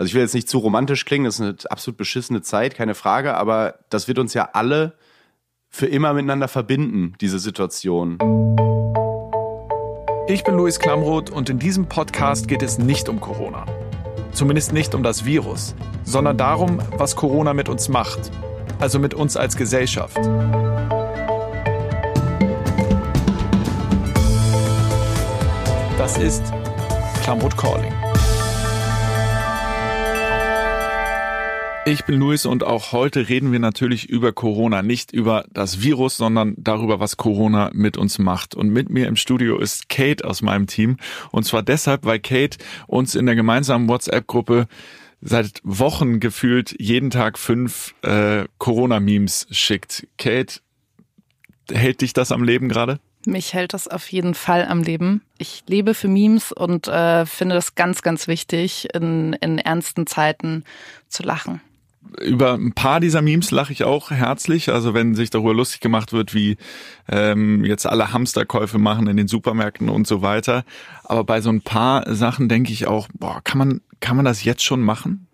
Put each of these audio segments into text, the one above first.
Also ich will jetzt nicht zu romantisch klingen, das ist eine absolut beschissene Zeit, keine Frage, aber das wird uns ja alle für immer miteinander verbinden, diese Situation. Ich bin Luis Klamroth und in diesem Podcast geht es nicht um Corona. Zumindest nicht um das Virus, sondern darum, was Corona mit uns macht. Also mit uns als Gesellschaft. Das ist Klamroth Calling. Ich bin Luis und auch heute reden wir natürlich über Corona, nicht über das Virus, sondern darüber, was Corona mit uns macht. Und mit mir im Studio ist Kate aus meinem Team. Und zwar deshalb, weil Kate uns in der gemeinsamen WhatsApp-Gruppe seit Wochen gefühlt jeden Tag fünf äh, Corona-Memes schickt. Kate, hält dich das am Leben gerade? Mich hält das auf jeden Fall am Leben. Ich lebe für Memes und äh, finde das ganz, ganz wichtig, in, in ernsten Zeiten zu lachen über ein paar dieser Memes lache ich auch herzlich. Also wenn sich darüber lustig gemacht wird, wie ähm, jetzt alle Hamsterkäufe machen in den Supermärkten und so weiter. Aber bei so ein paar Sachen denke ich auch, boah, kann man, kann man das jetzt schon machen?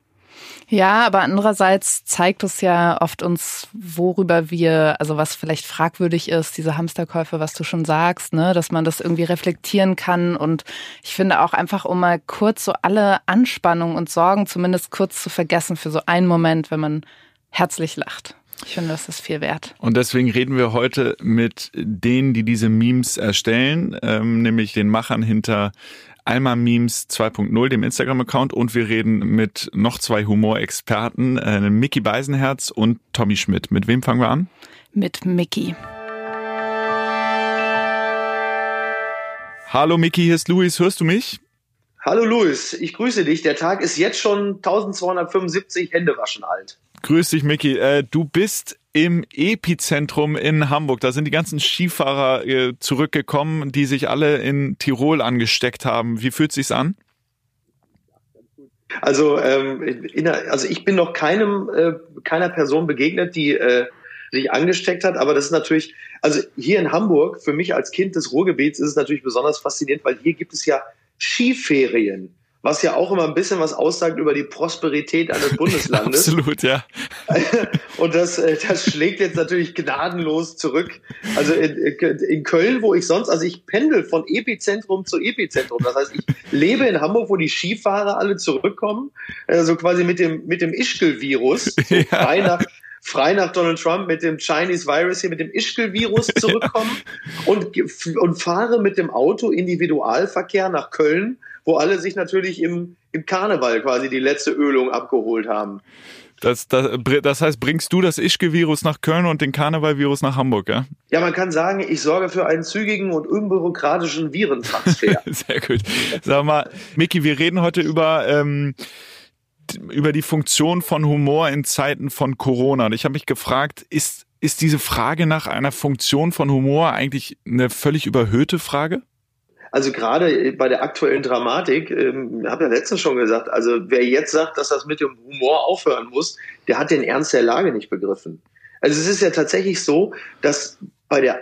Ja, aber andererseits zeigt es ja oft uns, worüber wir, also was vielleicht fragwürdig ist, diese Hamsterkäufe, was du schon sagst, ne, dass man das irgendwie reflektieren kann. Und ich finde auch einfach, um mal kurz so alle Anspannung und Sorgen zumindest kurz zu vergessen für so einen Moment, wenn man herzlich lacht. Ich finde, das ist viel wert. Und deswegen reden wir heute mit denen, die diese Memes erstellen, ähm, nämlich den Machern hinter Alma Memes 2.0, dem Instagram-Account, und wir reden mit noch zwei Humorexperten, äh, Mickey Beisenherz und Tommy Schmidt. Mit wem fangen wir an? Mit Mickey. Hallo Mickey, hier ist Luis. Hörst du mich? Hallo Luis, ich grüße dich. Der Tag ist jetzt schon 1275 Händewaschen alt. Grüß dich, Mickey. Äh, du bist im Epizentrum in Hamburg. Da sind die ganzen Skifahrer äh, zurückgekommen, die sich alle in Tirol angesteckt haben. Wie fühlt sich's an? Also, ähm, in, also ich bin noch keinem äh, keiner Person begegnet, die äh, sich angesteckt hat, aber das ist natürlich, also hier in Hamburg, für mich als Kind des Ruhrgebiets ist es natürlich besonders faszinierend, weil hier gibt es ja Skiferien was ja auch immer ein bisschen was aussagt über die Prosperität eines Bundeslandes. Absolut, ja. Und das, äh, das schlägt jetzt natürlich gnadenlos zurück. Also in, in Köln, wo ich sonst, also ich pendel von Epizentrum zu Epizentrum. Das heißt, ich lebe in Hamburg, wo die Skifahrer alle zurückkommen, also quasi mit dem, mit dem Ischgl-Virus, so ja. frei nach, frei nach Donald Trump mit dem Chinese Virus hier, mit dem Ischgl-Virus zurückkommen ja. und, und fahre mit dem Auto Individualverkehr nach Köln wo alle sich natürlich im, im Karneval quasi die letzte Ölung abgeholt haben. Das, das, das heißt, bringst du das Ischke-Virus nach Köln und den Karneval-Virus nach Hamburg, ja? Ja, man kann sagen, ich sorge für einen zügigen und unbürokratischen Virentransfer. Sehr gut. Sag mal, Miki, wir reden heute über, ähm, über die Funktion von Humor in Zeiten von Corona. Und ich habe mich gefragt, ist, ist diese Frage nach einer Funktion von Humor eigentlich eine völlig überhöhte Frage? Also gerade bei der aktuellen Dramatik, ähm, habe ja letztens schon gesagt, also wer jetzt sagt, dass das mit dem Humor aufhören muss, der hat den Ernst der Lage nicht begriffen. Also es ist ja tatsächlich so, dass bei der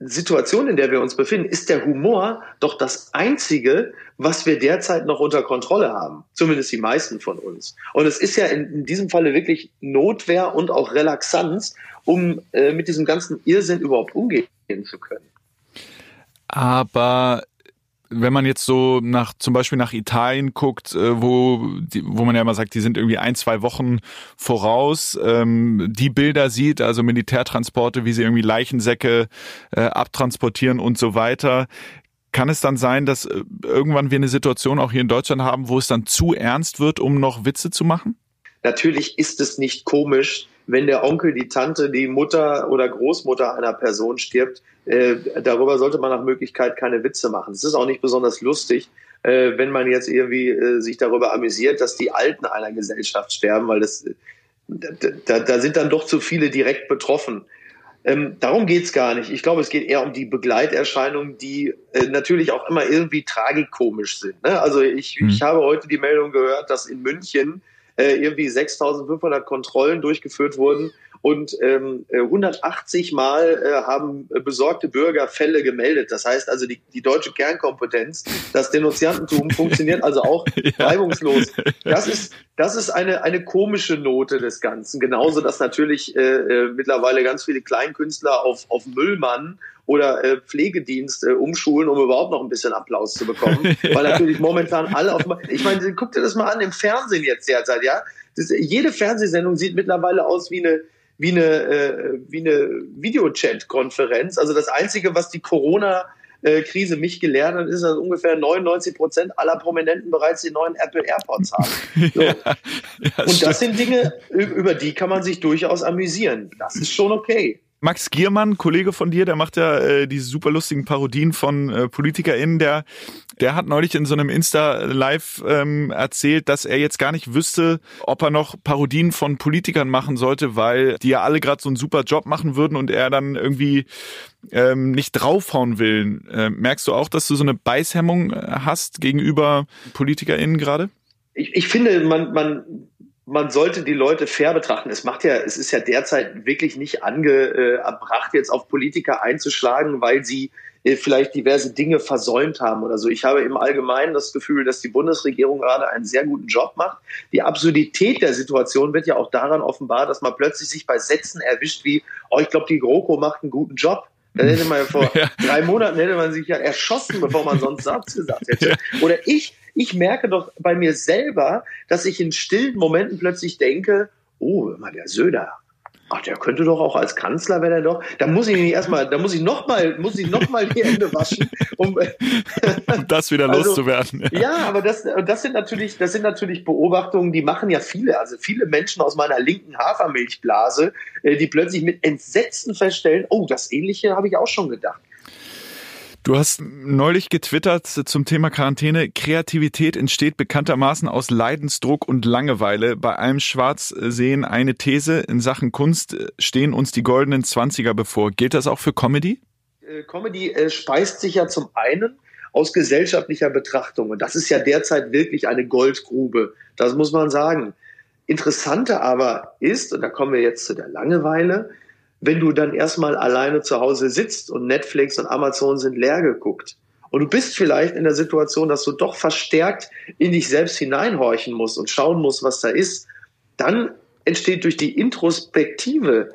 Situation, in der wir uns befinden, ist der Humor doch das Einzige, was wir derzeit noch unter Kontrolle haben. Zumindest die meisten von uns. Und es ist ja in, in diesem Falle wirklich Notwehr und auch Relaxanz, um äh, mit diesem ganzen Irrsinn überhaupt umgehen zu können. Aber wenn man jetzt so nach zum Beispiel nach Italien guckt, äh, wo die, wo man ja immer sagt, die sind irgendwie ein zwei Wochen voraus, ähm, die Bilder sieht, also Militärtransporte, wie sie irgendwie Leichensäcke äh, abtransportieren und so weiter, kann es dann sein, dass äh, irgendwann wir eine Situation auch hier in Deutschland haben, wo es dann zu ernst wird, um noch Witze zu machen? Natürlich ist es nicht komisch, wenn der Onkel, die Tante, die Mutter oder Großmutter einer Person stirbt, äh, darüber sollte man nach Möglichkeit keine Witze machen. Es ist auch nicht besonders lustig, äh, wenn man jetzt irgendwie äh, sich darüber amüsiert, dass die Alten einer Gesellschaft sterben, weil das, da, da sind dann doch zu viele direkt betroffen. Ähm, darum geht's gar nicht. Ich glaube, es geht eher um die Begleiterscheinungen, die äh, natürlich auch immer irgendwie tragikomisch sind. Ne? Also ich, mhm. ich habe heute die Meldung gehört, dass in München äh, irgendwie 6500 Kontrollen durchgeführt wurden und ähm, 180 Mal äh, haben besorgte Bürger Fälle gemeldet. Das heißt also, die, die deutsche Kernkompetenz, das Denunziantentum funktioniert also auch ja. reibungslos. Das ist, das ist eine, eine komische Note des Ganzen. Genauso, dass natürlich äh, äh, mittlerweile ganz viele Kleinkünstler auf, auf Müllmann oder äh, Pflegedienst äh, umschulen, um überhaupt noch ein bisschen Applaus zu bekommen. Weil natürlich momentan alle auf. Ich meine, guck dir das mal an im Fernsehen jetzt derzeit, ja. Das, jede Fernsehsendung sieht mittlerweile aus wie eine wie eine, äh, wie eine Videochat-Konferenz. Also das Einzige, was die Corona Krise mich gelehrt hat, ist, dass ungefähr 99 Prozent aller Prominenten bereits die neuen Apple AirPods haben. So. ja, ja, und das sind Dinge, über die kann man sich durchaus amüsieren. Das ist schon okay. Max Giermann, Kollege von dir, der macht ja äh, diese super lustigen Parodien von äh, PolitikerInnen, der, der hat neulich in so einem Insta-Live ähm, erzählt, dass er jetzt gar nicht wüsste, ob er noch Parodien von Politikern machen sollte, weil die ja alle gerade so einen super Job machen würden und er dann irgendwie ähm, nicht draufhauen will. Äh, merkst du auch, dass du so eine Beißhemmung äh, hast gegenüber PolitikerInnen gerade? Ich, ich finde, man, man man sollte die Leute fair betrachten. Es macht ja, es ist ja derzeit wirklich nicht angebracht, jetzt auf Politiker einzuschlagen, weil sie äh, vielleicht diverse Dinge versäumt haben oder so. Ich habe im Allgemeinen das Gefühl, dass die Bundesregierung gerade einen sehr guten Job macht. Die Absurdität der Situation wird ja auch daran offenbar, dass man plötzlich sich bei Sätzen erwischt wie, oh, ich glaube, die GroKo macht einen guten Job. Da hätte man ja vor ja. drei Monaten hätte man sich ja erschossen, bevor man sonst Satz gesagt hätte. Ja. Oder ich ich merke doch bei mir selber, dass ich in stillen Momenten plötzlich denke, oh, mal der Söder, Ach, der könnte doch auch als Kanzler, wenn er doch. Da muss ich nicht erstmal, da muss ich nochmal, muss ich noch mal die Hände waschen, um, um das wieder also, loszuwerden. Ja. ja, aber das, das sind natürlich, das sind natürlich Beobachtungen, die machen ja viele, also viele Menschen aus meiner linken Hafermilchblase, äh, die plötzlich mit Entsetzen feststellen, oh, das Ähnliche habe ich auch schon gedacht. Du hast neulich getwittert zum Thema Quarantäne. Kreativität entsteht bekanntermaßen aus Leidensdruck und Langeweile. Bei allem Schwarzsehen eine These. In Sachen Kunst stehen uns die goldenen Zwanziger bevor. Gilt das auch für Comedy? Äh, Comedy äh, speist sich ja zum einen aus gesellschaftlicher Betrachtung. Und das ist ja derzeit wirklich eine Goldgrube. Das muss man sagen. Interessanter aber ist, und da kommen wir jetzt zu der Langeweile, wenn du dann erstmal alleine zu Hause sitzt und Netflix und Amazon sind leer geguckt. Und du bist vielleicht in der Situation, dass du doch verstärkt in dich selbst hineinhorchen musst und schauen musst, was da ist. Dann entsteht durch die Introspektive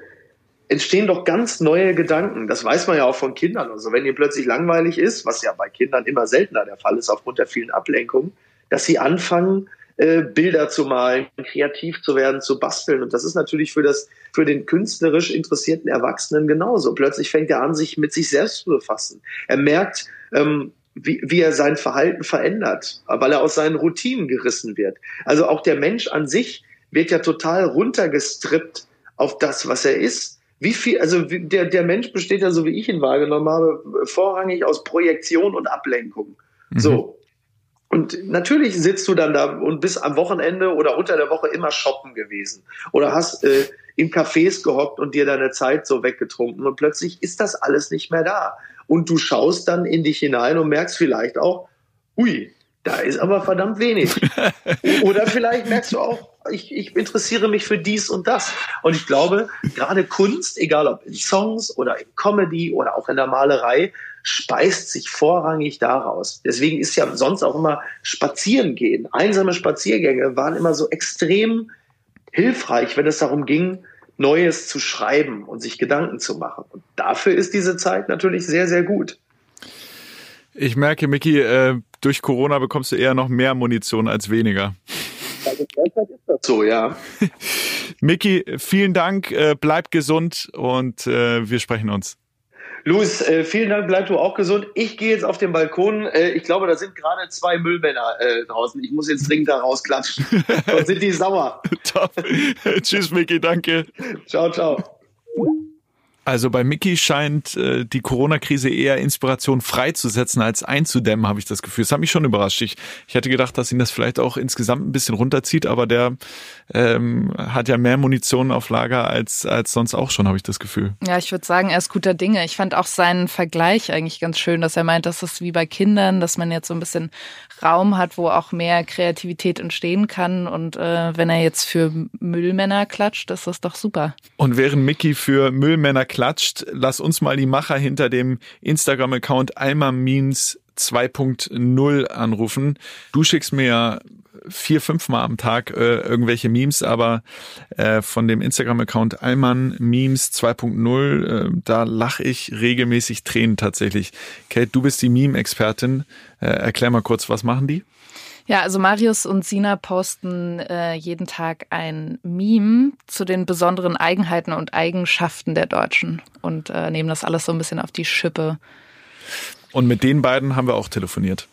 entstehen doch ganz neue Gedanken. Das weiß man ja auch von Kindern. Also wenn ihr plötzlich langweilig ist, was ja bei Kindern immer seltener der Fall ist aufgrund der vielen Ablenkungen, dass sie anfangen, äh, Bilder zu malen, kreativ zu werden, zu basteln. Und das ist natürlich für das, für den künstlerisch interessierten Erwachsenen genauso. Plötzlich fängt er an, sich mit sich selbst zu befassen. Er merkt, ähm, wie, wie er sein Verhalten verändert, weil er aus seinen Routinen gerissen wird. Also auch der Mensch an sich wird ja total runtergestrippt auf das, was er ist. Wie viel, also der, der Mensch besteht ja, so wie ich ihn wahrgenommen habe, vorrangig aus Projektion und Ablenkung. Mhm. So. Und natürlich sitzt du dann da und bist am Wochenende oder unter der Woche immer shoppen gewesen. Oder hast äh, in Cafés gehockt und dir deine Zeit so weggetrunken. Und plötzlich ist das alles nicht mehr da. Und du schaust dann in dich hinein und merkst vielleicht auch, ui, da ist aber verdammt wenig. Oder vielleicht merkst du auch, ich, ich interessiere mich für dies und das. Und ich glaube, gerade Kunst, egal ob in Songs oder in Comedy oder auch in der Malerei, speist sich vorrangig daraus. Deswegen ist ja sonst auch immer Spazieren gehen. Einsame Spaziergänge waren immer so extrem hilfreich, wenn es darum ging, Neues zu schreiben und sich Gedanken zu machen. Und dafür ist diese Zeit natürlich sehr, sehr gut. Ich merke, Micky, äh, durch Corona bekommst du eher noch mehr Munition als weniger. Also derzeit ist das so, ja. Micky, vielen Dank, äh, bleib gesund und äh, wir sprechen uns. Luis, äh, vielen Dank, bleib du auch gesund. Ich gehe jetzt auf den Balkon. Äh, ich glaube, da sind gerade zwei Müllmänner äh, draußen. Ich muss jetzt dringend da rausklatschen. Sonst sind die sauer. Top. Tschüss, Micky, danke. Ciao, ciao. Also bei Mickey scheint äh, die Corona-Krise eher Inspiration freizusetzen als einzudämmen, habe ich das Gefühl. Das hat mich schon überrascht. Ich, ich hätte gedacht, dass ihn das vielleicht auch insgesamt ein bisschen runterzieht, aber der ähm, hat ja mehr Munition auf Lager als, als sonst auch schon, habe ich das Gefühl. Ja, ich würde sagen, er ist guter Dinge. Ich fand auch seinen Vergleich eigentlich ganz schön, dass er meint, das ist wie bei Kindern, dass man jetzt so ein bisschen Raum hat, wo auch mehr Kreativität entstehen kann. Und äh, wenn er jetzt für Müllmänner klatscht, ist das doch super. Und während Mickey für Müllmänner klatscht, lass uns mal die Macher hinter dem Instagram-Account Alma Memes 2.0 anrufen. Du schickst mir ja vier, fünf Mal am Tag äh, irgendwelche Memes, aber äh, von dem Instagram-Account Alman Memes 2.0, äh, da lache ich regelmäßig Tränen tatsächlich. Kate, du bist die Meme-Expertin. Äh, erklär mal kurz, was machen die? Ja, also Marius und Sina posten äh, jeden Tag ein Meme zu den besonderen Eigenheiten und Eigenschaften der Deutschen und äh, nehmen das alles so ein bisschen auf die Schippe. Und mit den beiden haben wir auch telefoniert.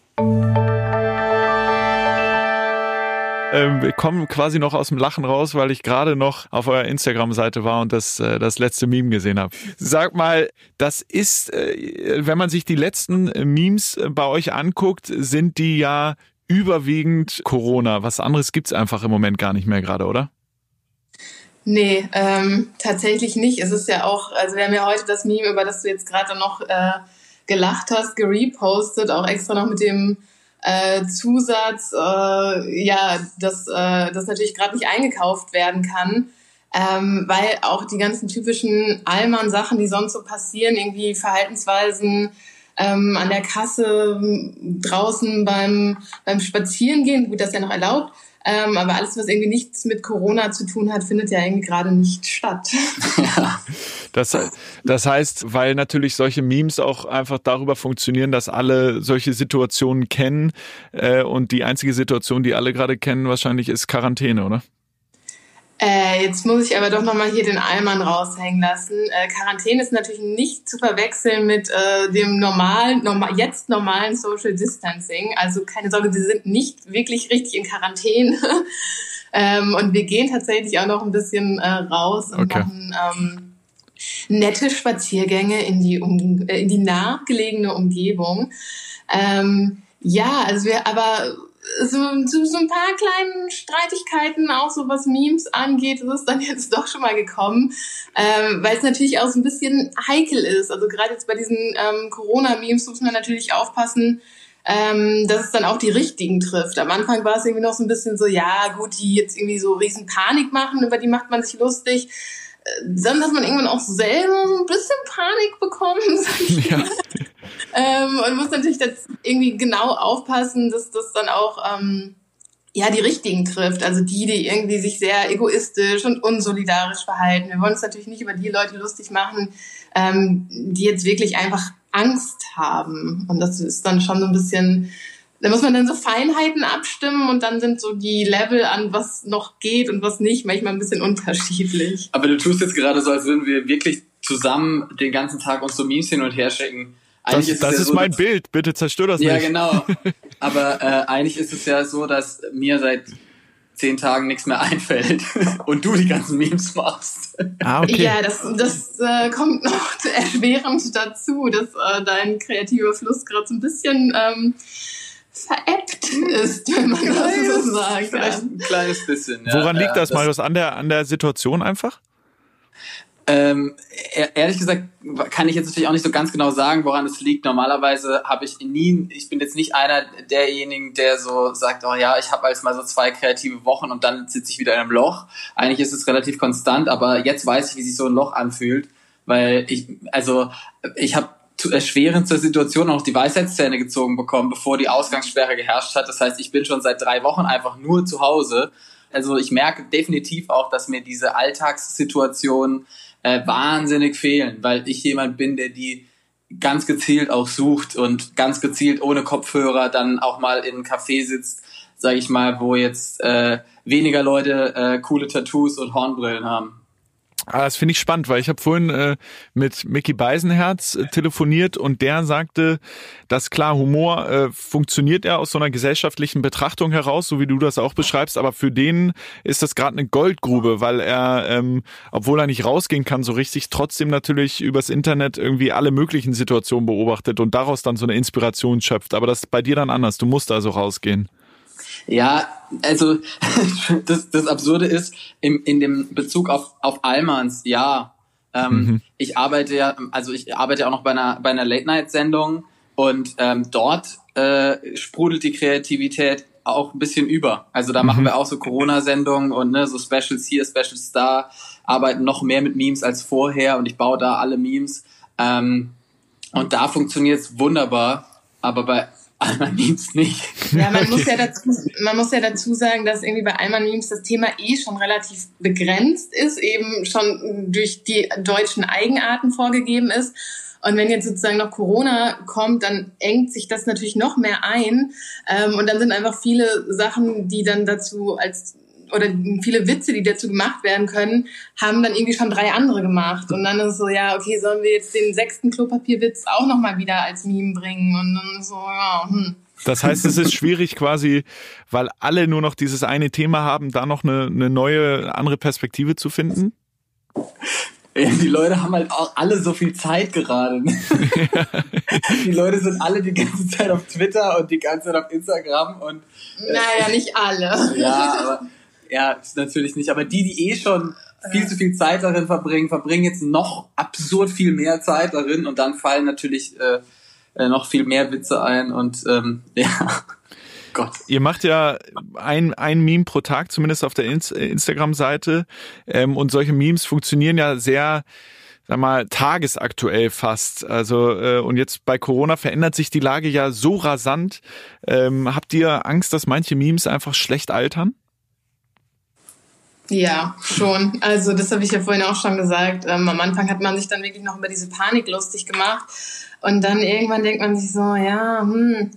Ähm, wir kommen quasi noch aus dem Lachen raus, weil ich gerade noch auf eurer Instagram-Seite war und das, äh, das letzte Meme gesehen habe. Sag mal, das ist, äh, wenn man sich die letzten Memes bei euch anguckt, sind die ja überwiegend Corona. Was anderes gibt's einfach im Moment gar nicht mehr gerade, oder? Nee, ähm, tatsächlich nicht. Es ist ja auch, also wir haben ja heute das Meme, über das du jetzt gerade noch äh, gelacht hast, gerepostet, auch extra noch mit dem äh, Zusatz, äh, ja, dass äh, das natürlich gerade nicht eingekauft werden kann. Ähm, weil auch die ganzen typischen Allmann-Sachen, die sonst so passieren, irgendwie Verhaltensweisen, ähm, an der Kasse, draußen beim, beim Spazierengehen, gut, das ist ja noch erlaubt, ähm, aber alles, was irgendwie nichts mit Corona zu tun hat, findet ja irgendwie gerade nicht statt. Das, das heißt, weil natürlich solche Memes auch einfach darüber funktionieren, dass alle solche Situationen kennen äh, und die einzige Situation, die alle gerade kennen, wahrscheinlich ist Quarantäne, oder? Äh, jetzt muss ich aber doch nochmal hier den Allmann raushängen lassen. Äh, Quarantäne ist natürlich nicht zu verwechseln mit äh, dem normalen, normal, jetzt normalen Social Distancing. Also keine Sorge, wir sind nicht wirklich richtig in Quarantäne. ähm, und wir gehen tatsächlich auch noch ein bisschen äh, raus und okay. machen ähm, nette Spaziergänge in die, um, äh, in die nahegelegene Umgebung. Ähm, ja, also wir aber so, so, so ein paar kleinen Streitigkeiten, auch so was Memes angeht, ist es dann jetzt doch schon mal gekommen, ähm, weil es natürlich auch so ein bisschen heikel ist. Also gerade jetzt bei diesen ähm, Corona-Memes muss man natürlich aufpassen, ähm, dass es dann auch die richtigen trifft. Am Anfang war es irgendwie noch so ein bisschen so, ja gut, die jetzt irgendwie so riesen Panik machen, über die macht man sich lustig. Äh, dann, dass man irgendwann auch selber so ein bisschen Panik bekommt. Ja ähm, und muss natürlich jetzt irgendwie genau aufpassen, dass das dann auch ähm, ja die richtigen trifft. Also die, die irgendwie sich sehr egoistisch und unsolidarisch verhalten. Wir wollen uns natürlich nicht über die Leute lustig machen, ähm, die jetzt wirklich einfach Angst haben. Und das ist dann schon so ein bisschen da muss man dann so Feinheiten abstimmen und dann sind so die Level an, was noch geht und was nicht, manchmal ein bisschen unterschiedlich. Aber du tust jetzt gerade so, als würden wir wirklich zusammen den ganzen Tag uns so Memes hin und her schicken. Das ist, das ja ist so, mein Bild, bitte zerstör das ja, nicht. Ja, genau. Aber äh, eigentlich ist es ja so, dass mir seit zehn Tagen nichts mehr einfällt und du die ganzen Memes machst. Ah, okay. Ja, das, das äh, kommt noch erschwerend dazu, dass äh, dein kreativer Fluss gerade so ein bisschen ähm, veräppt ist, wenn man das so sagen kann. Vielleicht ein kleines bisschen. Ja. Woran liegt das, Marius? An der, an der Situation einfach? Ähm, ehrlich gesagt kann ich jetzt natürlich auch nicht so ganz genau sagen, woran es liegt. Normalerweise habe ich nie, ich bin jetzt nicht einer derjenigen, der so sagt, oh ja, ich habe als mal so zwei kreative Wochen und dann sitze ich wieder in einem Loch. Eigentlich ist es relativ konstant, aber jetzt weiß ich, wie sich so ein Loch anfühlt, weil ich, also ich habe erschwerend zur Situation auch die Weisheitszähne gezogen bekommen, bevor die Ausgangssperre geherrscht hat. Das heißt, ich bin schon seit drei Wochen einfach nur zu Hause. Also ich merke definitiv auch, dass mir diese Alltagssituation äh, wahnsinnig fehlen, weil ich jemand bin, der die ganz gezielt auch sucht und ganz gezielt ohne Kopfhörer dann auch mal in einem Café sitzt, sage ich mal, wo jetzt äh, weniger Leute äh, coole Tattoos und Hornbrillen haben. Ah, das finde ich spannend, weil ich habe vorhin äh, mit Mickey Beisenherz äh, telefoniert und der sagte, dass klar, Humor äh, funktioniert ja aus so einer gesellschaftlichen Betrachtung heraus, so wie du das auch beschreibst, aber für den ist das gerade eine Goldgrube, weil er, ähm, obwohl er nicht rausgehen kann so richtig, trotzdem natürlich übers Internet irgendwie alle möglichen Situationen beobachtet und daraus dann so eine Inspiration schöpft. Aber das ist bei dir dann anders, du musst also rausgehen. Ja, also das, das Absurde ist, im, in dem Bezug auf, auf Almans, ja, ähm, mhm. ich arbeite ja, also ich arbeite auch noch bei einer, bei einer Late-Night-Sendung und ähm, dort äh, sprudelt die Kreativität auch ein bisschen über. Also da mhm. machen wir auch so Corona-Sendungen und ne, so Specials hier, Specials da, arbeiten noch mehr mit Memes als vorher und ich baue da alle Memes. Ähm, und da funktioniert es wunderbar, aber bei Alman Memes nicht. Ja, man muss ja dazu, man muss ja dazu sagen, dass irgendwie bei Alman Memes das Thema eh schon relativ begrenzt ist, eben schon durch die deutschen Eigenarten vorgegeben ist. Und wenn jetzt sozusagen noch Corona kommt, dann engt sich das natürlich noch mehr ein. Ähm, und dann sind einfach viele Sachen, die dann dazu als oder viele Witze, die dazu gemacht werden können, haben dann irgendwie schon drei andere gemacht. Und dann ist es so, ja, okay, sollen wir jetzt den sechsten Klopapierwitz auch nochmal wieder als Meme bringen? Und dann so, ja, hm. Das heißt, es ist schwierig quasi, weil alle nur noch dieses eine Thema haben, da noch eine, eine neue, andere Perspektive zu finden? Die Leute haben halt auch alle so viel Zeit gerade. die Leute sind alle die ganze Zeit auf Twitter und die ganze Zeit auf Instagram und. Äh, naja, nicht alle. ja, aber ja, ist natürlich nicht. Aber die, die eh schon viel zu viel Zeit darin verbringen, verbringen jetzt noch absurd viel mehr Zeit darin und dann fallen natürlich äh, äh noch viel mehr Witze ein und ähm, ja. Gott. Ihr macht ja ein, ein Meme pro Tag, zumindest auf der Instagram-Seite. Ähm, und solche Memes funktionieren ja sehr, sag mal, tagesaktuell fast. Also, äh, und jetzt bei Corona verändert sich die Lage ja so rasant. Ähm, habt ihr Angst, dass manche Memes einfach schlecht altern? Ja, schon. Also das habe ich ja vorhin auch schon gesagt. Ähm, am Anfang hat man sich dann wirklich noch über diese Panik lustig gemacht. Und dann irgendwann denkt man sich so, ja, hm,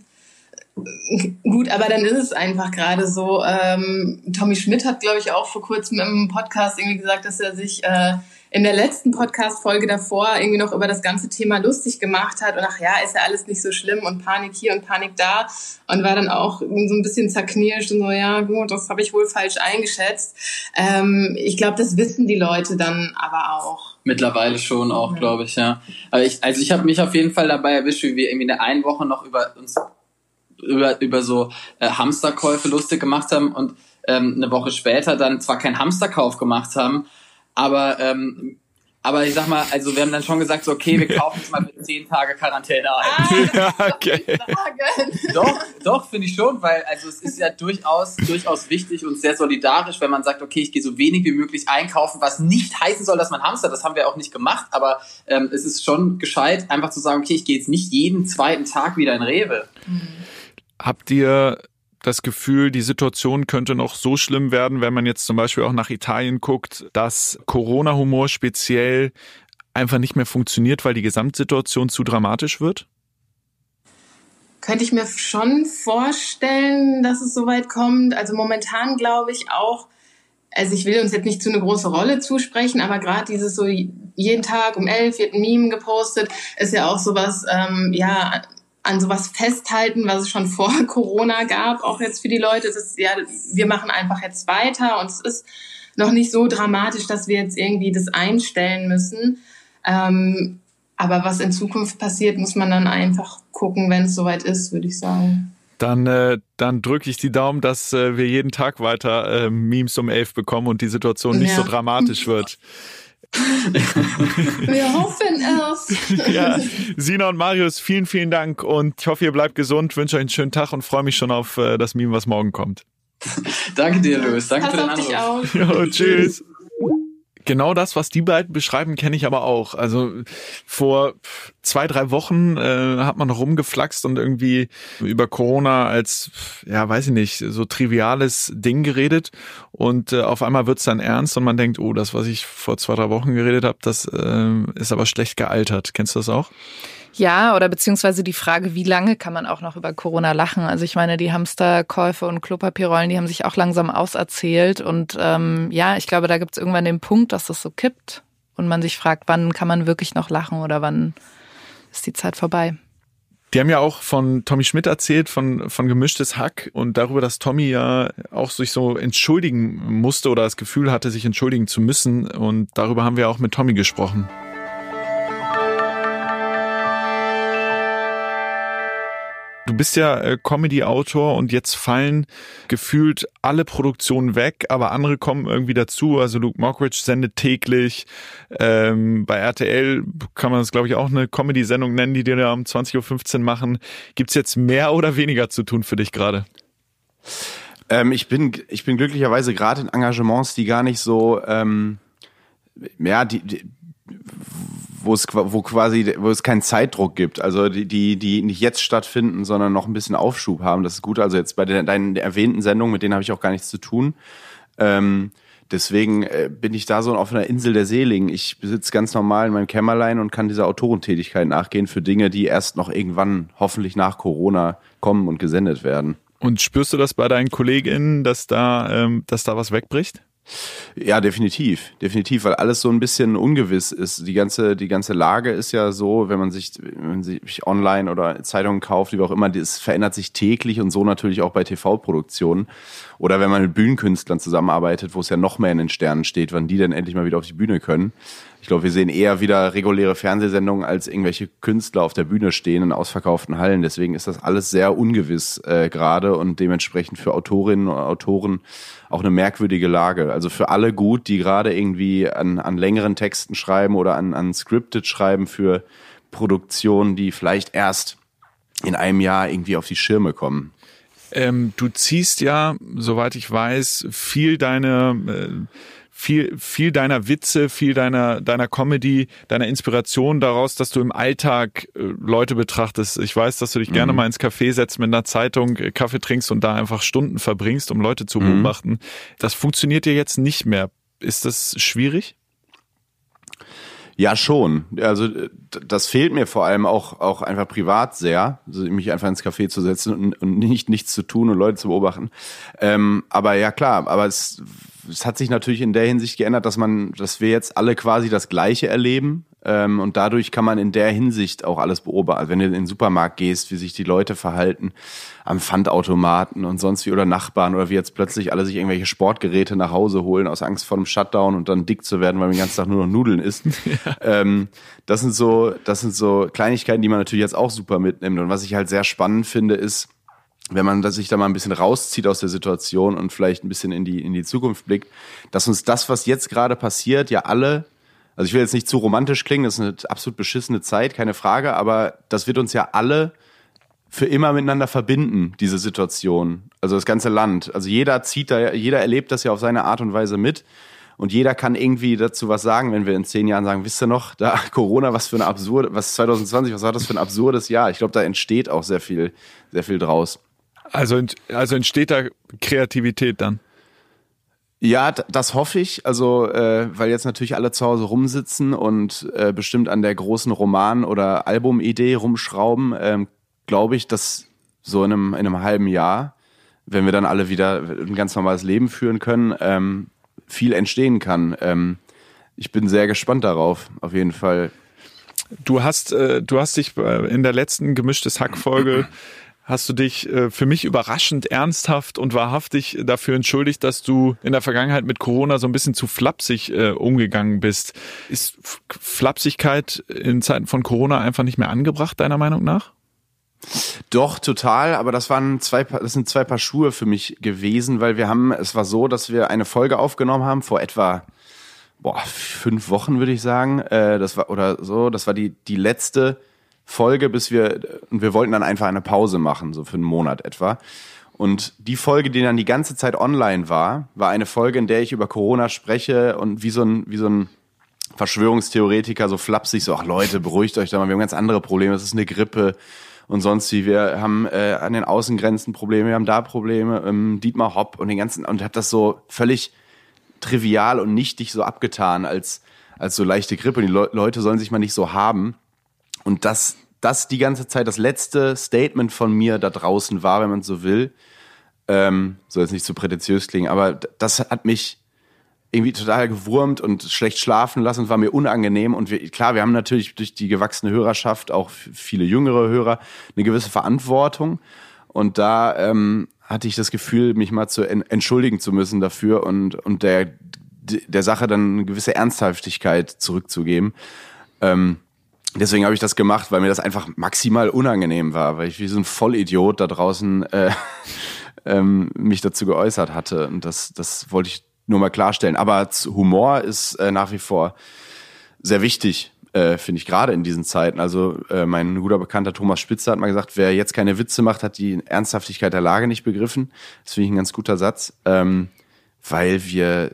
gut, aber dann ist es einfach gerade so. Ähm, Tommy Schmidt hat, glaube ich, auch vor kurzem im Podcast irgendwie gesagt, dass er sich äh, in der letzten Podcast-Folge davor irgendwie noch über das ganze Thema lustig gemacht hat und ach ja, ist ja alles nicht so schlimm und Panik hier und Panik da und war dann auch so ein bisschen zerknirscht und so, ja gut, das habe ich wohl falsch eingeschätzt. Ähm, ich glaube, das wissen die Leute dann aber auch. Mittlerweile schon auch, ja. glaube ich, ja. Aber ich, also ich habe mich auf jeden Fall dabei erwischt, wie wir irgendwie in der einen Woche noch über uns über, über so äh, Hamsterkäufe lustig gemacht haben und ähm, eine Woche später dann zwar keinen Hamsterkauf gemacht haben, aber ähm, aber ich sag mal, also wir haben dann schon gesagt, so, okay, wir kaufen jetzt mal für zehn Tage Quarantäne ein. Ah, ja, okay. Doch, doch, finde ich schon, weil also es ist ja durchaus, durchaus wichtig und sehr solidarisch, wenn man sagt, okay, ich gehe so wenig wie möglich einkaufen, was nicht heißen soll, dass man Hamster, das haben wir auch nicht gemacht, aber ähm, es ist schon gescheit, einfach zu sagen, okay, ich gehe jetzt nicht jeden zweiten Tag wieder in Rewe. Habt ihr das Gefühl, die Situation könnte noch so schlimm werden, wenn man jetzt zum Beispiel auch nach Italien guckt, dass Corona-Humor speziell einfach nicht mehr funktioniert, weil die Gesamtsituation zu dramatisch wird? Könnte ich mir schon vorstellen, dass es so weit kommt. Also momentan glaube ich auch, also ich will uns jetzt nicht zu eine große Rolle zusprechen, aber gerade dieses so jeden Tag um elf wird ein Meme gepostet, ist ja auch sowas, ähm, ja, an sowas festhalten, was es schon vor Corona gab, auch jetzt für die Leute. Ist ja, wir machen einfach jetzt weiter und es ist noch nicht so dramatisch, dass wir jetzt irgendwie das einstellen müssen. Ähm, aber was in Zukunft passiert, muss man dann einfach gucken, wenn es soweit ist, würde ich sagen. Dann, äh, dann drücke ich die Daumen, dass äh, wir jeden Tag weiter äh, Memes um elf bekommen und die Situation nicht ja. so dramatisch wird. Wir hoffen es. ja, Sina und Marius, vielen, vielen Dank und ich hoffe, ihr bleibt gesund, wünsche euch einen schönen Tag und freue mich schon auf äh, das Meme, was morgen kommt. Danke dir, Louis. Danke Pass für den Anruf. Jo, tschüss. Genau das, was die beiden beschreiben, kenne ich aber auch. Also vor zwei, drei Wochen äh, hat man rumgeflaxt und irgendwie über Corona als, ja, weiß ich nicht, so triviales Ding geredet. Und äh, auf einmal wird's dann ernst und man denkt, oh, das, was ich vor zwei, drei Wochen geredet habe, das äh, ist aber schlecht gealtert. Kennst du das auch? Ja, oder beziehungsweise die Frage, wie lange kann man auch noch über Corona lachen? Also ich meine, die Hamsterkäufe und Klopapierrollen, die haben sich auch langsam auserzählt. Und ähm, ja, ich glaube, da gibt es irgendwann den Punkt, dass das so kippt und man sich fragt, wann kann man wirklich noch lachen oder wann ist die Zeit vorbei. Die haben ja auch von Tommy Schmidt erzählt, von, von gemischtes Hack und darüber, dass Tommy ja auch sich so entschuldigen musste oder das Gefühl hatte, sich entschuldigen zu müssen. Und darüber haben wir auch mit Tommy gesprochen. Du bist ja äh, Comedy-Autor und jetzt fallen gefühlt alle Produktionen weg, aber andere kommen irgendwie dazu. Also Luke Mockridge sendet täglich. Ähm, bei RTL kann man das, glaube ich, auch eine Comedy-Sendung nennen, die die da um 20.15 Uhr machen. Gibt's jetzt mehr oder weniger zu tun für dich gerade? Ähm, ich, bin, ich bin glücklicherweise gerade in Engagements, die gar nicht so, ähm, ja, die, die wo es wo quasi wo es keinen Zeitdruck gibt, also die die nicht jetzt stattfinden, sondern noch ein bisschen Aufschub haben. Das ist gut. Also jetzt bei den, deinen erwähnten Sendungen, mit denen habe ich auch gar nichts zu tun. Ähm, deswegen äh, bin ich da so auf einer Insel der Seligen. Ich besitze ganz normal in meinem Kämmerlein und kann dieser Autorentätigkeit nachgehen für Dinge, die erst noch irgendwann hoffentlich nach Corona kommen und gesendet werden. Und spürst du das bei deinen KollegInnen, dass da ähm, dass da was wegbricht? Ja, definitiv, definitiv, weil alles so ein bisschen ungewiss ist. Die ganze, die ganze Lage ist ja so, wenn man sich, wenn man sich online oder Zeitungen kauft, wie auch immer, das verändert sich täglich und so natürlich auch bei TV-Produktionen. Oder wenn man mit Bühnenkünstlern zusammenarbeitet, wo es ja noch mehr in den Sternen steht, wann die denn endlich mal wieder auf die Bühne können. Ich glaube, wir sehen eher wieder reguläre Fernsehsendungen, als irgendwelche Künstler auf der Bühne stehen in ausverkauften Hallen. Deswegen ist das alles sehr ungewiss äh, gerade und dementsprechend für Autorinnen und Autoren auch eine merkwürdige Lage. Also für alle gut, die gerade irgendwie an, an längeren Texten schreiben oder an, an Scripted schreiben für Produktionen, die vielleicht erst in einem Jahr irgendwie auf die Schirme kommen. Ähm, du ziehst ja, soweit ich weiß, viel deine äh, viel, viel deiner Witze, viel deiner, deiner Comedy, deiner Inspiration daraus, dass du im Alltag äh, Leute betrachtest. Ich weiß, dass du dich mhm. gerne mal ins Café setzt mit einer Zeitung, äh, Kaffee trinkst und da einfach Stunden verbringst, um Leute zu mhm. beobachten. Das funktioniert dir jetzt nicht mehr. Ist das schwierig? Ja, schon. Also das fehlt mir vor allem auch, auch einfach privat sehr, mich einfach ins Café zu setzen und, und nicht nichts zu tun und Leute zu beobachten. Ähm, aber ja, klar, aber es es hat sich natürlich in der Hinsicht geändert, dass man, dass wir jetzt alle quasi das Gleiche erleben. Ähm, und dadurch kann man in der Hinsicht auch alles beobachten. Also wenn du in den Supermarkt gehst, wie sich die Leute verhalten am Pfandautomaten und sonst wie oder Nachbarn oder wie jetzt plötzlich alle sich irgendwelche Sportgeräte nach Hause holen aus Angst vor einem Shutdown und dann dick zu werden, weil man den ganzen Tag nur noch Nudeln isst. Ja. Ähm, das sind so, das sind so Kleinigkeiten, die man natürlich jetzt auch super mitnimmt. Und was ich halt sehr spannend finde, ist, wenn man sich da mal ein bisschen rauszieht aus der Situation und vielleicht ein bisschen in die, in die Zukunft blickt, dass uns das, was jetzt gerade passiert, ja alle, also ich will jetzt nicht zu romantisch klingen, das ist eine absolut beschissene Zeit, keine Frage, aber das wird uns ja alle für immer miteinander verbinden, diese Situation. Also das ganze Land. Also jeder zieht da, jeder erlebt das ja auf seine Art und Weise mit. Und jeder kann irgendwie dazu was sagen, wenn wir in zehn Jahren sagen, wisst ihr noch, da Corona, was für eine absurde, was 2020, was war das für ein absurdes Jahr? Ich glaube, da entsteht auch sehr viel, sehr viel draus. Also, also entsteht da Kreativität dann? Ja, das hoffe ich. Also, äh, weil jetzt natürlich alle zu Hause rumsitzen und äh, bestimmt an der großen Roman- oder Albumidee rumschrauben, ähm, glaube ich, dass so in einem, in einem halben Jahr, wenn wir dann alle wieder ein ganz normales Leben führen können, ähm, viel entstehen kann. Ähm, ich bin sehr gespannt darauf, auf jeden Fall. Du hast, äh, du hast dich äh, in der letzten gemischtes Hack-Folge hast du dich äh, für mich überraschend ernsthaft und wahrhaftig dafür entschuldigt, dass du in der Vergangenheit mit Corona so ein bisschen zu flapsig äh, umgegangen bist. Ist Flapsigkeit in Zeiten von Corona einfach nicht mehr angebracht, deiner Meinung nach? Doch, total, aber das waren zwei, das sind zwei Paar Schuhe für mich gewesen, weil wir haben, es war so, dass wir eine Folge aufgenommen haben vor etwa boah, fünf Wochen, würde ich sagen. Äh, das war, oder so, das war die, die letzte Folge, bis wir, und wir wollten dann einfach eine Pause machen, so für einen Monat etwa. Und die Folge, die dann die ganze Zeit online war, war eine Folge, in der ich über Corona spreche und wie so ein, wie so ein, Verschwörungstheoretiker so flapsig, so, ach Leute, beruhigt euch da mal, wir haben ganz andere Probleme, das ist eine Grippe und sonst wie. Wir haben äh, an den Außengrenzen Probleme, wir haben da Probleme, ähm, Dietmar Hopp und den ganzen, und hat das so völlig trivial und nichtig so abgetan als, als so leichte Grippe. Und die Le Leute sollen sich mal nicht so haben. Und das, das die ganze Zeit das letzte Statement von mir da draußen war, wenn man so will. Ähm, soll jetzt nicht zu prätentiös klingen, aber das hat mich irgendwie total gewurmt und schlecht schlafen lassen, war mir unangenehm. Und wir, klar, wir haben natürlich durch die gewachsene Hörerschaft, auch viele jüngere Hörer, eine gewisse Verantwortung. Und da ähm, hatte ich das Gefühl, mich mal zu entschuldigen zu müssen dafür und, und der, der Sache dann eine gewisse Ernsthaftigkeit zurückzugeben. Ähm, deswegen habe ich das gemacht, weil mir das einfach maximal unangenehm war, weil ich wie so ein Vollidiot da draußen äh, ähm, mich dazu geäußert hatte. Und das, das wollte ich nur mal klarstellen. Aber Humor ist äh, nach wie vor sehr wichtig, äh, finde ich, gerade in diesen Zeiten. Also äh, mein guter Bekannter Thomas Spitzer hat mal gesagt, wer jetzt keine Witze macht, hat die Ernsthaftigkeit der Lage nicht begriffen. Das finde ich ein ganz guter Satz. Ähm, weil wir,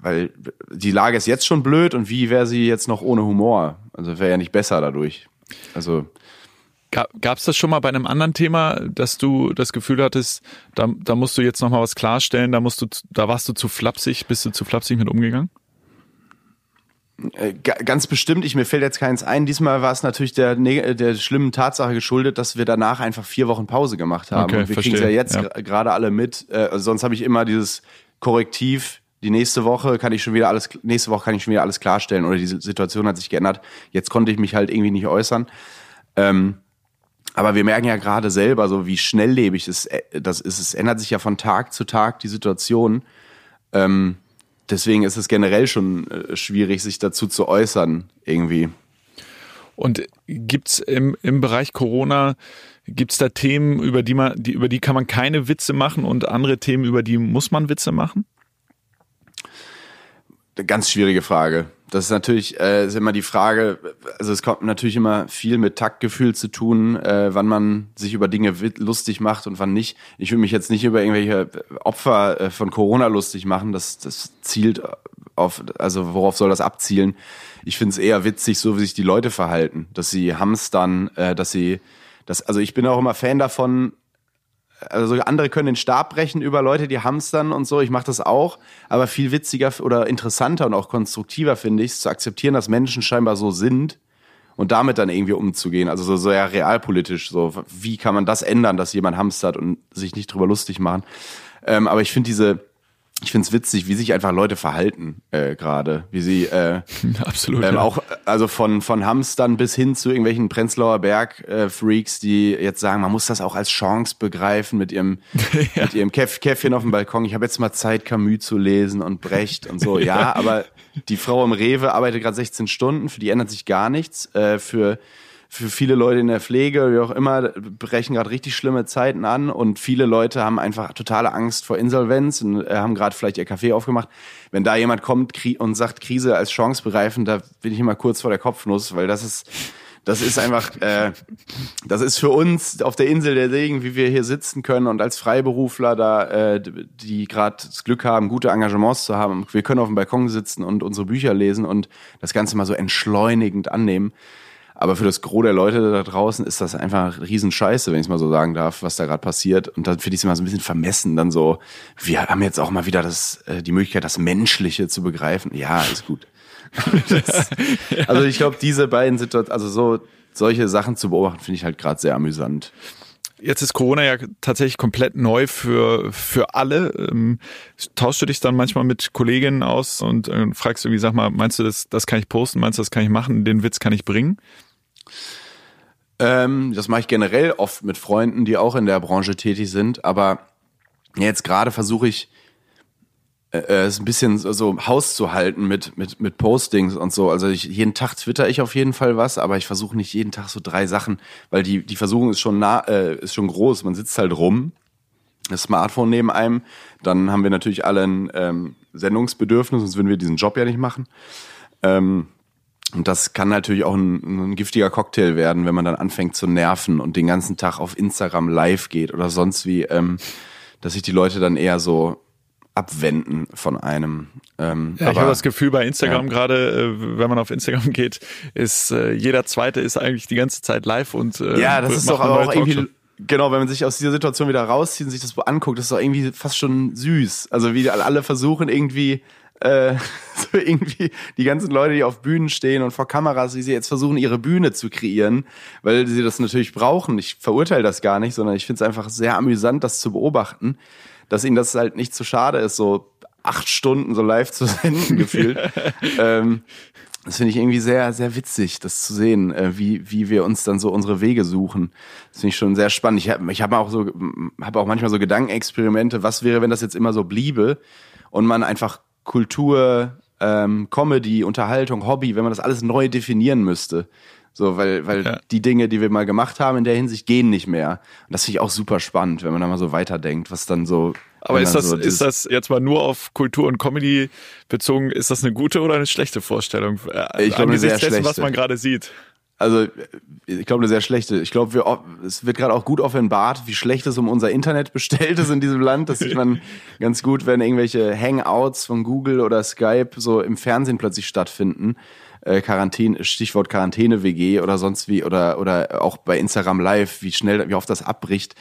weil die Lage ist jetzt schon blöd und wie wäre sie jetzt noch ohne Humor? Also wäre ja nicht besser dadurch. Also Gab es das schon mal bei einem anderen Thema, dass du das Gefühl hattest, da, da musst du jetzt noch mal was klarstellen, da musst du, da warst du zu flapsig, bist du zu flapsig mit umgegangen? Äh, ganz bestimmt, ich mir fällt jetzt keins ein. Diesmal war es natürlich der, der schlimmen Tatsache geschuldet, dass wir danach einfach vier Wochen Pause gemacht haben. Okay, und wir kriegen es ja jetzt ja. gerade alle mit. Äh, sonst habe ich immer dieses Korrektiv, die nächste Woche kann ich schon wieder alles, nächste Woche kann ich schon wieder alles klarstellen oder die Situation hat sich geändert. Jetzt konnte ich mich halt irgendwie nicht äußern. Ähm, aber wir merken ja gerade selber, so wie schnelllebig es, äh, das ist. Es ändert sich ja von Tag zu Tag die Situation. Ähm, deswegen ist es generell schon äh, schwierig, sich dazu zu äußern, irgendwie. Und gibt's im, im Bereich Corona, gibt's da Themen, über die man, die, über die kann man keine Witze machen und andere Themen, über die muss man Witze machen? Eine ganz schwierige Frage. Das ist natürlich äh, ist immer die Frage, also es kommt natürlich immer viel mit Taktgefühl zu tun, äh, wann man sich über Dinge lustig macht und wann nicht. Ich will mich jetzt nicht über irgendwelche Opfer äh, von Corona lustig machen, das, das zielt auf, also worauf soll das abzielen? Ich finde es eher witzig, so wie sich die Leute verhalten, dass sie hamstern, äh, dass sie, das, also ich bin auch immer Fan davon, also andere können den Stab brechen über Leute, die hamstern und so. Ich mache das auch, aber viel witziger oder interessanter und auch konstruktiver finde ich es, zu akzeptieren, dass Menschen scheinbar so sind und damit dann irgendwie umzugehen. Also so sehr realpolitisch. So, wie kann man das ändern, dass jemand hamstert und sich nicht drüber lustig machen? Ähm, aber ich finde diese ich finde es witzig, wie sich einfach Leute verhalten äh, gerade, wie sie äh, absolut ähm, ja. auch also von von Hamstern bis hin zu irgendwelchen Prenzlauer Berg äh, Freaks, die jetzt sagen, man muss das auch als Chance begreifen mit ihrem ja. mit ihrem Käff, Käffchen auf dem Balkon. Ich habe jetzt mal Zeit Camus zu lesen und Brecht und so. Ja, ja aber die Frau im Rewe arbeitet gerade 16 Stunden, für die ändert sich gar nichts. Äh, für für viele Leute in der Pflege, wie auch immer, brechen gerade richtig schlimme Zeiten an und viele Leute haben einfach totale Angst vor Insolvenz und äh, haben gerade vielleicht ihr Café aufgemacht. Wenn da jemand kommt und sagt, Krise als Chance begreifen, da bin ich immer kurz vor der Kopfnuss, weil das ist, das ist einfach, äh, das ist für uns auf der Insel der Segen, wie wir hier sitzen können und als Freiberufler da, äh, die gerade das Glück haben, gute Engagements zu haben. Wir können auf dem Balkon sitzen und unsere Bücher lesen und das Ganze mal so entschleunigend annehmen. Aber für das Gros der Leute da draußen ist das einfach Riesenscheiße, wenn ich es mal so sagen darf, was da gerade passiert. Und dann finde ich es immer so ein bisschen vermessen, dann so, wir haben jetzt auch mal wieder das, äh, die Möglichkeit, das Menschliche zu begreifen. Ja, ist gut. das, also ich glaube, diese beiden Situationen, also so solche Sachen zu beobachten, finde ich halt gerade sehr amüsant. Jetzt ist Corona ja tatsächlich komplett neu für, für alle. Ähm, tauschst du dich dann manchmal mit Kolleginnen aus und äh, fragst irgendwie, sag mal, meinst du, das, das kann ich posten, meinst du, das kann ich machen, den Witz kann ich bringen? Ähm, das mache ich generell oft mit Freunden, die auch in der Branche tätig sind. Aber jetzt gerade versuche ich äh, äh, es ein bisschen so, Haus zu halten mit, mit, mit Postings und so. Also ich, jeden Tag twitter ich auf jeden Fall was, aber ich versuche nicht jeden Tag so drei Sachen, weil die, die Versuchung ist schon nah, äh, ist schon groß. Man sitzt halt rum, das Smartphone neben einem, dann haben wir natürlich alle ein ähm, Sendungsbedürfnis, sonst würden wir diesen Job ja nicht machen. Ähm, und das kann natürlich auch ein, ein, giftiger Cocktail werden, wenn man dann anfängt zu nerven und den ganzen Tag auf Instagram live geht oder sonst wie, ähm, dass sich die Leute dann eher so abwenden von einem. Ähm, ja, ich habe das Gefühl bei Instagram ja. gerade, äh, wenn man auf Instagram geht, ist äh, jeder Zweite ist eigentlich die ganze Zeit live und äh, ja, das ist doch auch irgendwie genau, wenn man sich aus dieser Situation wieder rauszieht und sich das anguckt, das ist doch irgendwie fast schon süß. Also wie alle versuchen irgendwie äh, so irgendwie die ganzen Leute, die auf Bühnen stehen und vor Kameras, wie sie jetzt versuchen, ihre Bühne zu kreieren, weil sie das natürlich brauchen. Ich verurteile das gar nicht, sondern ich finde es einfach sehr amüsant, das zu beobachten, dass ihnen das halt nicht zu schade ist, so acht Stunden so live zu senden gefühlt. ähm, das finde ich irgendwie sehr, sehr witzig, das zu sehen, äh, wie, wie wir uns dann so unsere Wege suchen. Das finde ich schon sehr spannend. Ich habe ich hab auch so, habe auch manchmal so Gedankenexperimente, was wäre, wenn das jetzt immer so bliebe und man einfach Kultur, ähm, Comedy, Unterhaltung, Hobby, wenn man das alles neu definieren müsste. So, weil, weil ja. die Dinge, die wir mal gemacht haben, in der Hinsicht gehen nicht mehr. Und das finde ich auch super spannend, wenn man da mal so weiterdenkt, was dann so. Aber ist das, so ist das jetzt mal nur auf Kultur und Comedy bezogen, ist das eine gute oder eine schlechte Vorstellung? Äh, ich glaube, dessen, schlechte. was man gerade sieht. Also, ich glaube, eine sehr schlechte. Ich glaube, es wird gerade auch gut offenbart, wie schlecht es um unser Internet bestellt ist in diesem Land. Das sieht man ganz gut, wenn irgendwelche Hangouts von Google oder Skype so im Fernsehen plötzlich stattfinden. Äh, Quarantäne, Stichwort Quarantäne-WG oder sonst wie, oder, oder auch bei Instagram Live, wie schnell, wie oft das abbricht.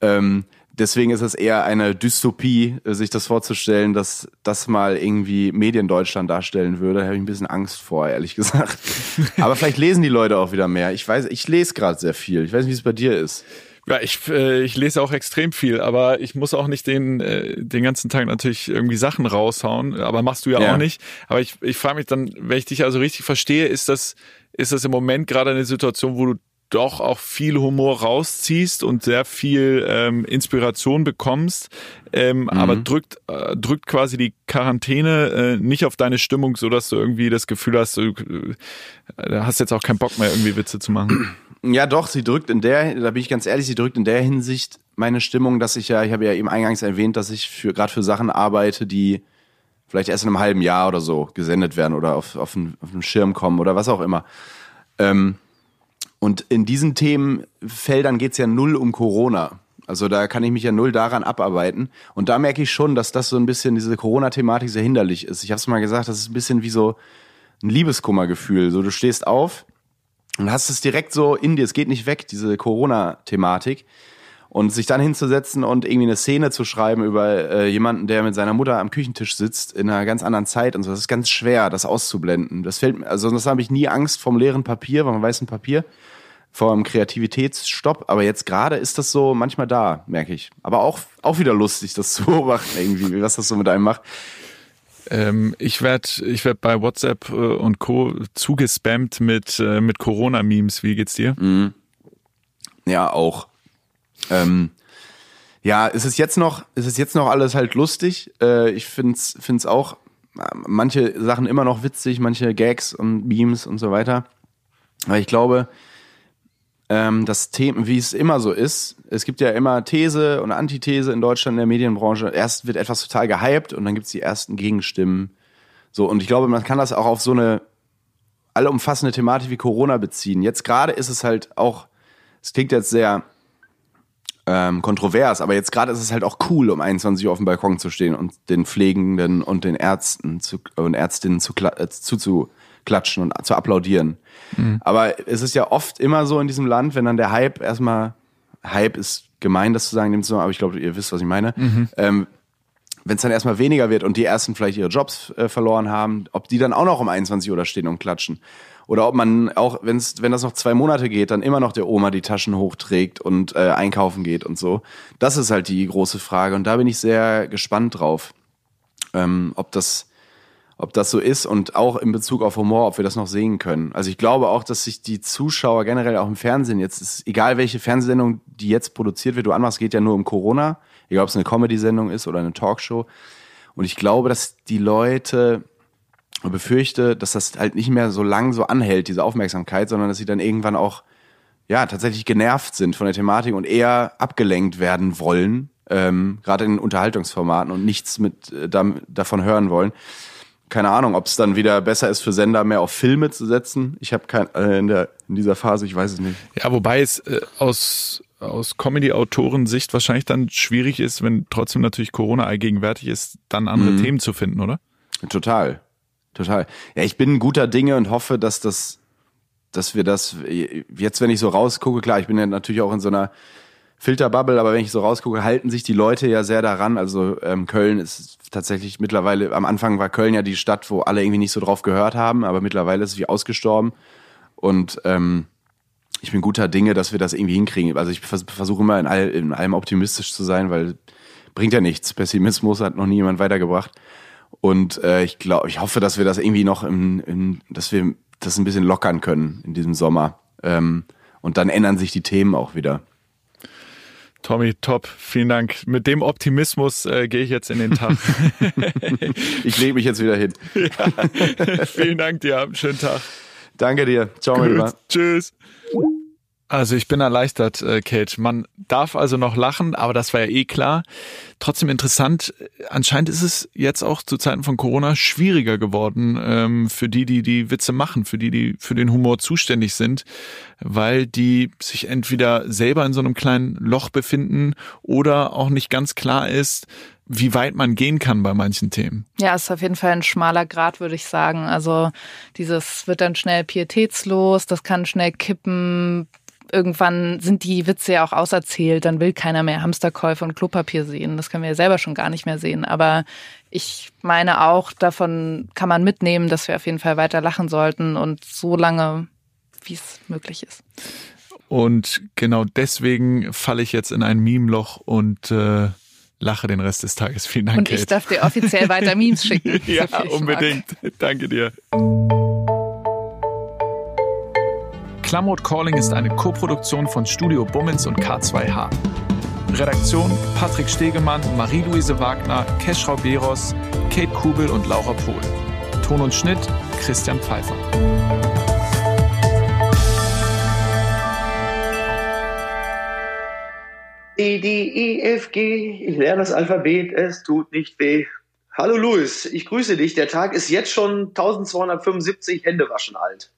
Ähm, deswegen ist es eher eine Dystopie, sich das vorzustellen, dass das mal irgendwie Mediendeutschland darstellen würde. Da habe ich ein bisschen Angst vor, ehrlich gesagt. Aber vielleicht lesen die Leute auch wieder mehr. Ich weiß, ich lese gerade sehr viel. Ich weiß nicht, wie es bei dir ist. Ja, ich, äh, ich lese auch extrem viel, aber ich muss auch nicht den, äh, den ganzen Tag natürlich irgendwie Sachen raushauen, aber machst du ja, ja. auch nicht. Aber ich, ich frage mich dann, wenn ich dich also richtig verstehe, ist das, ist das im Moment gerade eine Situation, wo du doch auch viel Humor rausziehst und sehr viel ähm, Inspiration bekommst, ähm, mhm. aber drückt, äh, drückt quasi die Quarantäne äh, nicht auf deine Stimmung, so dass du irgendwie das Gefühl hast, du äh, hast jetzt auch keinen Bock mehr, irgendwie Witze zu machen. Ja, doch, sie drückt in der, da bin ich ganz ehrlich, sie drückt in der Hinsicht meine Stimmung, dass ich ja, ich habe ja eben eingangs erwähnt, dass ich für gerade für Sachen arbeite, die vielleicht erst in einem halben Jahr oder so gesendet werden oder auf, auf, einen, auf einen Schirm kommen oder was auch immer. Ähm, und in diesen Themenfeldern geht's ja null um Corona. Also da kann ich mich ja null daran abarbeiten. Und da merke ich schon, dass das so ein bisschen diese Corona-Thematik sehr hinderlich ist. Ich habe es mal gesagt, das ist ein bisschen wie so ein Liebeskummergefühl. So, du stehst auf und hast es direkt so in dir, es geht nicht weg, diese Corona-Thematik. Und sich dann hinzusetzen und irgendwie eine Szene zu schreiben über äh, jemanden, der mit seiner Mutter am Küchentisch sitzt in einer ganz anderen Zeit und so, das ist ganz schwer, das auszublenden. Das fällt mir, also das habe ich nie Angst vom leeren Papier, vom weißen Papier, vom Kreativitätsstopp. Aber jetzt gerade ist das so manchmal da, merke ich. Aber auch, auch wieder lustig, das zu beobachten irgendwie, was das so mit einem macht. Ähm, ich werde ich werd bei WhatsApp äh, und Co. zugespammt mit, äh, mit Corona-Memes. Wie geht's dir? Mhm. Ja, auch. Ähm, ja, ist es jetzt noch, ist es jetzt noch alles halt lustig. Äh, ich find's, find's auch äh, manche Sachen immer noch witzig, manche Gags und Memes und so weiter. Aber ich glaube, ähm, das Thema, wie es immer so ist, es gibt ja immer These und Antithese in Deutschland in der Medienbranche. Erst wird etwas total gehypt und dann gibt's die ersten Gegenstimmen. So, und ich glaube, man kann das auch auf so eine allumfassende Thematik wie Corona beziehen. Jetzt gerade ist es halt auch, es klingt jetzt sehr ähm, kontrovers, aber jetzt gerade ist es halt auch cool, um 21 Uhr auf dem Balkon zu stehen und den Pflegenden und den Ärzten zu, und Ärztinnen zu, äh, zuzuklatschen und zu applaudieren. Mhm. Aber es ist ja oft immer so in diesem Land, wenn dann der Hype erstmal, Hype ist gemein, das zu sagen, aber ich glaube, ihr wisst, was ich meine. Mhm. Ähm, wenn es dann erstmal weniger wird und die ersten vielleicht ihre Jobs äh, verloren haben, ob die dann auch noch um 21 Uhr da stehen und klatschen. Oder ob man auch, wenn's, wenn das noch zwei Monate geht, dann immer noch der Oma die Taschen hochträgt und äh, einkaufen geht und so. Das ist halt die große Frage. Und da bin ich sehr gespannt drauf, ähm, ob das ob das so ist und auch in Bezug auf Humor, ob wir das noch sehen können. Also ich glaube auch, dass sich die Zuschauer generell auch im Fernsehen jetzt, ist egal welche Fernsehsendung, die jetzt produziert wird, du anmachst, geht ja nur um Corona, egal ob es eine Comedy-Sendung ist oder eine Talkshow. Und ich glaube, dass die Leute befürchte, dass das halt nicht mehr so lang so anhält, diese Aufmerksamkeit, sondern dass sie dann irgendwann auch ja tatsächlich genervt sind von der Thematik und eher abgelenkt werden wollen, ähm, gerade in Unterhaltungsformaten und nichts mit äh, davon hören wollen keine Ahnung, ob es dann wieder besser ist für Sender, mehr auf Filme zu setzen. Ich habe kein äh, in, der, in dieser Phase, ich weiß es nicht. Ja, wobei es äh, aus aus Comedy-Autoren-Sicht wahrscheinlich dann schwierig ist, wenn trotzdem natürlich Corona allgegenwärtig ist, dann andere mhm. Themen zu finden, oder? Total, total. Ja, ich bin guter Dinge und hoffe, dass das, dass wir das jetzt, wenn ich so rausgucke, klar, ich bin ja natürlich auch in so einer Filterbubble, aber wenn ich so rausgucke, halten sich die Leute ja sehr daran. Also ähm, Köln ist tatsächlich mittlerweile, am Anfang war Köln ja die Stadt, wo alle irgendwie nicht so drauf gehört haben, aber mittlerweile ist es wie ausgestorben. Und ähm, ich bin guter Dinge, dass wir das irgendwie hinkriegen. Also ich versuche immer in, all, in allem optimistisch zu sein, weil bringt ja nichts. Pessimismus hat noch nie jemand weitergebracht. Und äh, ich glaube, ich hoffe, dass wir das irgendwie noch im, im, dass wir das ein bisschen lockern können in diesem Sommer. Ähm, und dann ändern sich die Themen auch wieder. Tommy, top, vielen Dank. Mit dem Optimismus äh, gehe ich jetzt in den Tag. ich lege mich jetzt wieder hin. Ja. vielen Dank dir, schönen Tag. Danke dir. Ciao, mein Lieber. Tschüss. Also ich bin erleichtert, äh, Kate. Man darf also noch lachen, aber das war ja eh klar. Trotzdem interessant, anscheinend ist es jetzt auch zu Zeiten von Corona schwieriger geworden ähm, für die, die die Witze machen, für die, die für den Humor zuständig sind, weil die sich entweder selber in so einem kleinen Loch befinden oder auch nicht ganz klar ist, wie weit man gehen kann bei manchen Themen. Ja, ist auf jeden Fall ein schmaler Grad, würde ich sagen. Also dieses wird dann schnell pietätslos, das kann schnell kippen, irgendwann sind die Witze ja auch auserzählt, dann will keiner mehr Hamsterkäufe und Klopapier sehen. Das können wir ja selber schon gar nicht mehr sehen. Aber ich meine auch, davon kann man mitnehmen, dass wir auf jeden Fall weiter lachen sollten und so lange, wie es möglich ist. Und genau deswegen falle ich jetzt in ein Meme-Loch und äh, lache den Rest des Tages. Vielen Dank. Und ich Kate. darf dir offiziell weiter Memes schicken. ja, unbedingt. Danke dir. Klamot Calling ist eine Koproduktion von Studio Bummens und K2H. Redaktion Patrick Stegemann, Marie-Louise Wagner, Keschrau Beros, Kate Kubel und Laura Pohl. Ton und Schnitt Christian Pfeiffer. E, D, E, F, G. Ich lerne das Alphabet, es tut nicht weh. Hallo Luis, ich grüße dich. Der Tag ist jetzt schon 1275 Hände waschen alt.